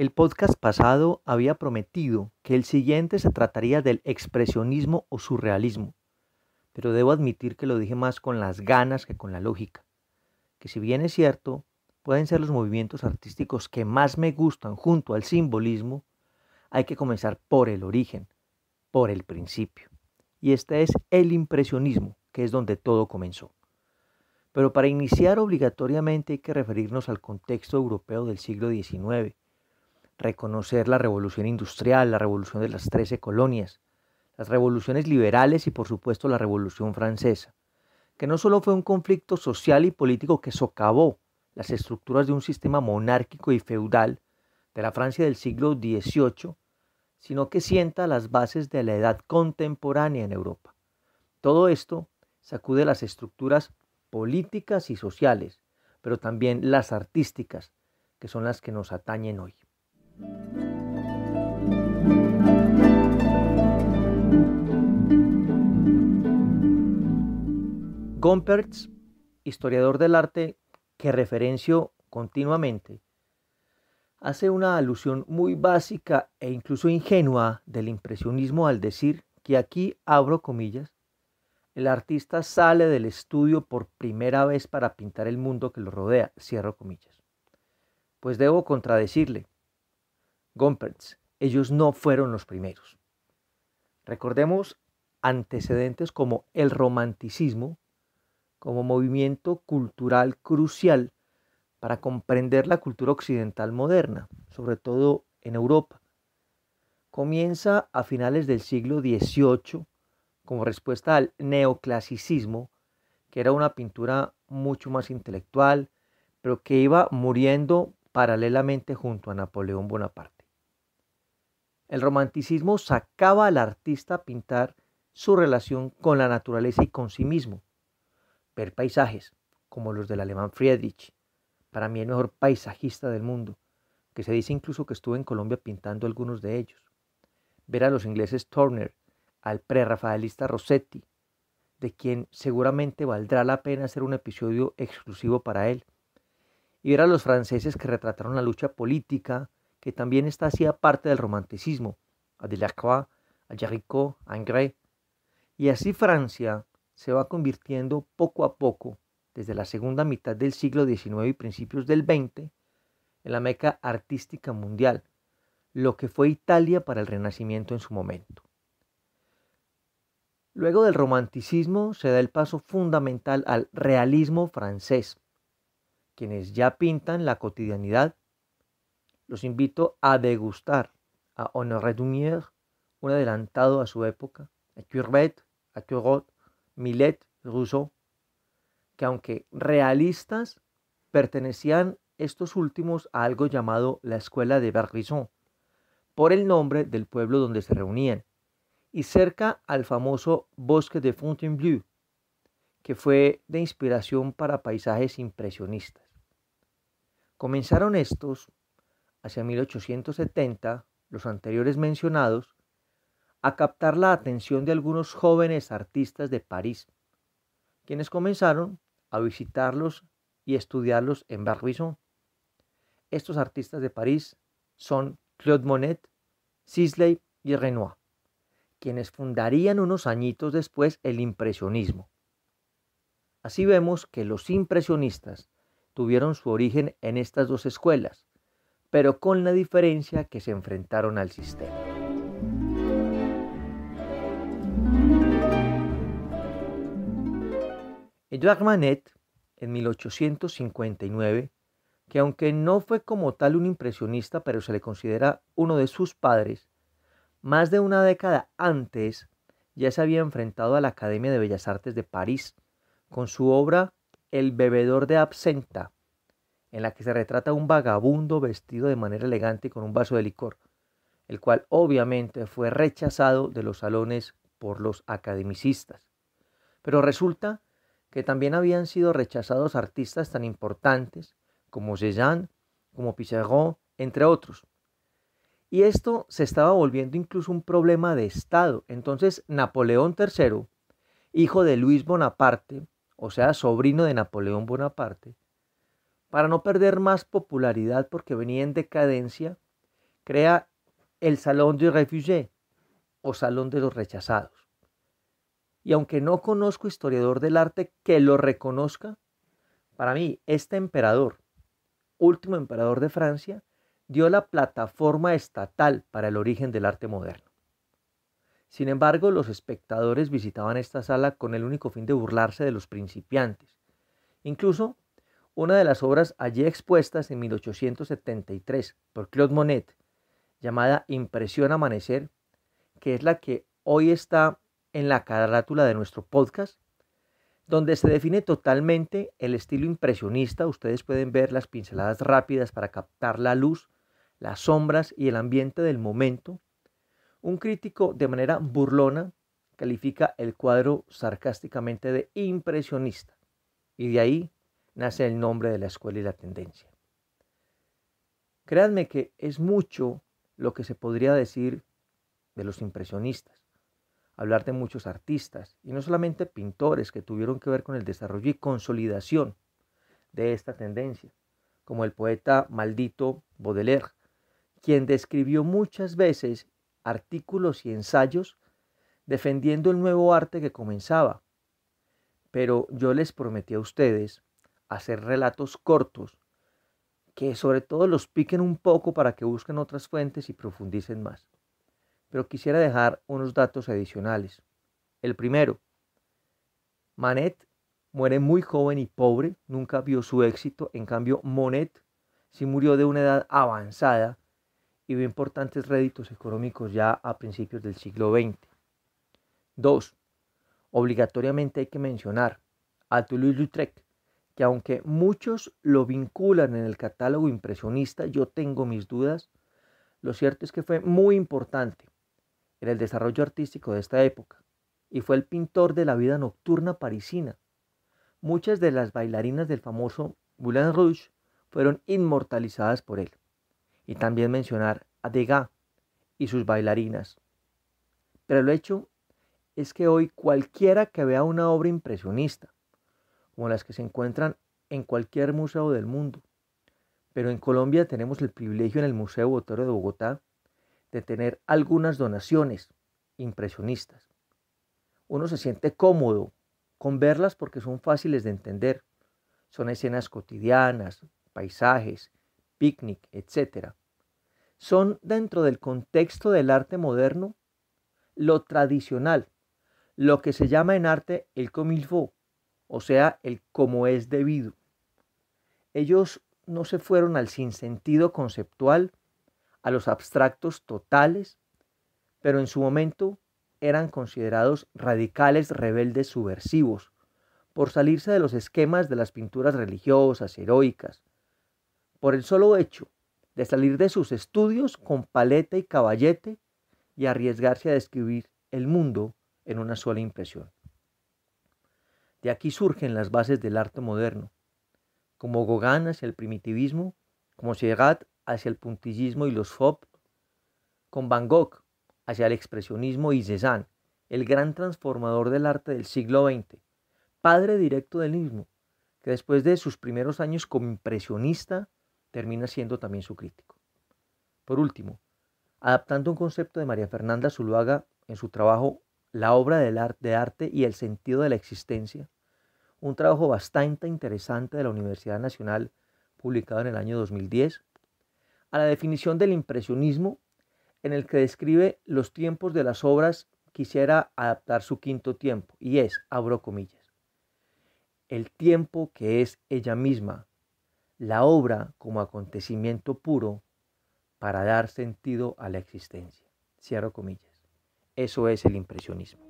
El podcast pasado había prometido que el siguiente se trataría del expresionismo o surrealismo, pero debo admitir que lo dije más con las ganas que con la lógica, que si bien es cierto, pueden ser los movimientos artísticos que más me gustan junto al simbolismo, hay que comenzar por el origen, por el principio. Y este es el impresionismo, que es donde todo comenzó. Pero para iniciar obligatoriamente hay que referirnos al contexto europeo del siglo XIX, reconocer la revolución industrial, la revolución de las trece colonias, las revoluciones liberales y por supuesto la revolución francesa, que no solo fue un conflicto social y político que socavó las estructuras de un sistema monárquico y feudal de la Francia del siglo XVIII, sino que sienta las bases de la edad contemporánea en Europa. Todo esto sacude las estructuras políticas y sociales, pero también las artísticas, que son las que nos atañen hoy. Gompertz, historiador del arte que referencio continuamente, hace una alusión muy básica e incluso ingenua del impresionismo al decir que aquí, abro comillas, el artista sale del estudio por primera vez para pintar el mundo que lo rodea, cierro comillas. Pues debo contradecirle, Ellos no fueron los primeros. Recordemos antecedentes como el romanticismo, como movimiento cultural crucial para comprender la cultura occidental moderna, sobre todo en Europa. Comienza a finales del siglo XVIII como respuesta al neoclasicismo, que era una pintura mucho más intelectual, pero que iba muriendo paralelamente junto a Napoleón Bonaparte. El romanticismo sacaba al artista a pintar su relación con la naturaleza y con sí mismo. Ver paisajes, como los del alemán Friedrich, para mí el mejor paisajista del mundo, que se dice incluso que estuvo en Colombia pintando algunos de ellos. Ver a los ingleses Turner, al prerrafaelista Rossetti, de quien seguramente valdrá la pena hacer un episodio exclusivo para él. Y ver a los franceses que retrataron la lucha política, que también está hacía parte del romanticismo, a Delacroix, a Jaricot, a Ingres. Y así Francia se va convirtiendo poco a poco, desde la segunda mitad del siglo XIX y principios del XX, en la meca artística mundial, lo que fue Italia para el Renacimiento en su momento. Luego del romanticismo se da el paso fundamental al realismo francés, quienes ya pintan la cotidianidad los invito a degustar a Honoré Dumier, un adelantado a su época, a Courbet, a Corot, Millet, Rousseau, que aunque realistas, pertenecían estos últimos a algo llamado la Escuela de Barbizon, por el nombre del pueblo donde se reunían, y cerca al famoso bosque de Fontainebleau, que fue de inspiración para paisajes impresionistas. Comenzaron estos hacia 1870, los anteriores mencionados, a captar la atención de algunos jóvenes artistas de París, quienes comenzaron a visitarlos y estudiarlos en Barbizon. Estos artistas de París son Claude Monet, Sisley y Renoir, quienes fundarían unos añitos después el impresionismo. Así vemos que los impresionistas tuvieron su origen en estas dos escuelas, pero con la diferencia que se enfrentaron al sistema. Edouard Manet, en 1859, que aunque no fue como tal un impresionista, pero se le considera uno de sus padres, más de una década antes ya se había enfrentado a la Academia de Bellas Artes de París con su obra El bebedor de absenta, en la que se retrata un vagabundo vestido de manera elegante y con un vaso de licor, el cual obviamente fue rechazado de los salones por los academicistas. Pero resulta que también habían sido rechazados artistas tan importantes como Cézanne, como Pissarro, entre otros. Y esto se estaba volviendo incluso un problema de Estado. Entonces Napoleón III, hijo de Luis Bonaparte, o sea, sobrino de Napoleón Bonaparte, para no perder más popularidad porque venía en decadencia, crea el Salón de Réfugiés o Salón de los Rechazados. Y aunque no conozco historiador del arte que lo reconozca, para mí este emperador, último emperador de Francia, dio la plataforma estatal para el origen del arte moderno. Sin embargo, los espectadores visitaban esta sala con el único fin de burlarse de los principiantes. Incluso una de las obras allí expuestas en 1873 por Claude Monet, llamada Impresión Amanecer, que es la que hoy está en la carátula de nuestro podcast, donde se define totalmente el estilo impresionista. Ustedes pueden ver las pinceladas rápidas para captar la luz, las sombras y el ambiente del momento. Un crítico de manera burlona califica el cuadro sarcásticamente de impresionista y de ahí nace el nombre de la escuela y la tendencia. Créanme que es mucho lo que se podría decir de los impresionistas, hablar de muchos artistas, y no solamente pintores que tuvieron que ver con el desarrollo y consolidación de esta tendencia, como el poeta maldito Baudelaire, quien describió muchas veces artículos y ensayos defendiendo el nuevo arte que comenzaba. Pero yo les prometí a ustedes hacer relatos cortos que sobre todo los piquen un poco para que busquen otras fuentes y profundicen más. Pero quisiera dejar unos datos adicionales. El primero, Manet muere muy joven y pobre, nunca vio su éxito, en cambio Monet sí murió de una edad avanzada y vio importantes réditos económicos ya a principios del siglo XX. Dos, Obligatoriamente hay que mencionar a Toulouse-Lautrec, que aunque muchos lo vinculan en el catálogo impresionista, yo tengo mis dudas, lo cierto es que fue muy importante en el desarrollo artístico de esta época y fue el pintor de la vida nocturna parisina. Muchas de las bailarinas del famoso Moulin Rouge fueron inmortalizadas por él. Y también mencionar a Degas y sus bailarinas. Pero el hecho es que hoy cualquiera que vea una obra impresionista, como las que se encuentran en cualquier museo del mundo. Pero en Colombia tenemos el privilegio en el Museo Botero de Bogotá de tener algunas donaciones impresionistas. Uno se siente cómodo con verlas porque son fáciles de entender. Son escenas cotidianas, paisajes, picnic, etc. Son dentro del contexto del arte moderno lo tradicional, lo que se llama en arte el comilfo, o sea, el como es debido. Ellos no se fueron al sinsentido conceptual, a los abstractos totales, pero en su momento eran considerados radicales rebeldes subversivos, por salirse de los esquemas de las pinturas religiosas, heroicas, por el solo hecho de salir de sus estudios con paleta y caballete y arriesgarse a describir el mundo en una sola impresión. De aquí surgen las bases del arte moderno, como Gauguin hacia el primitivismo, como Seurat hacia el puntillismo y los Fop, con Van Gogh hacia el expresionismo y Cézanne, el gran transformador del arte del siglo XX, padre directo del mismo, que después de sus primeros años como impresionista termina siendo también su crítico. Por último, adaptando un concepto de María Fernanda Zuluaga en su trabajo la obra arte, arte y el sentido de la existencia, un trabajo bastante interesante de la Universidad Nacional publicado en el año 2010, a la definición del impresionismo en el que describe los tiempos de las obras, quisiera adaptar su quinto tiempo, y es, abro comillas, el tiempo que es ella misma, la obra como acontecimiento puro para dar sentido a la existencia. Cierro comillas. Eso es el impresionismo.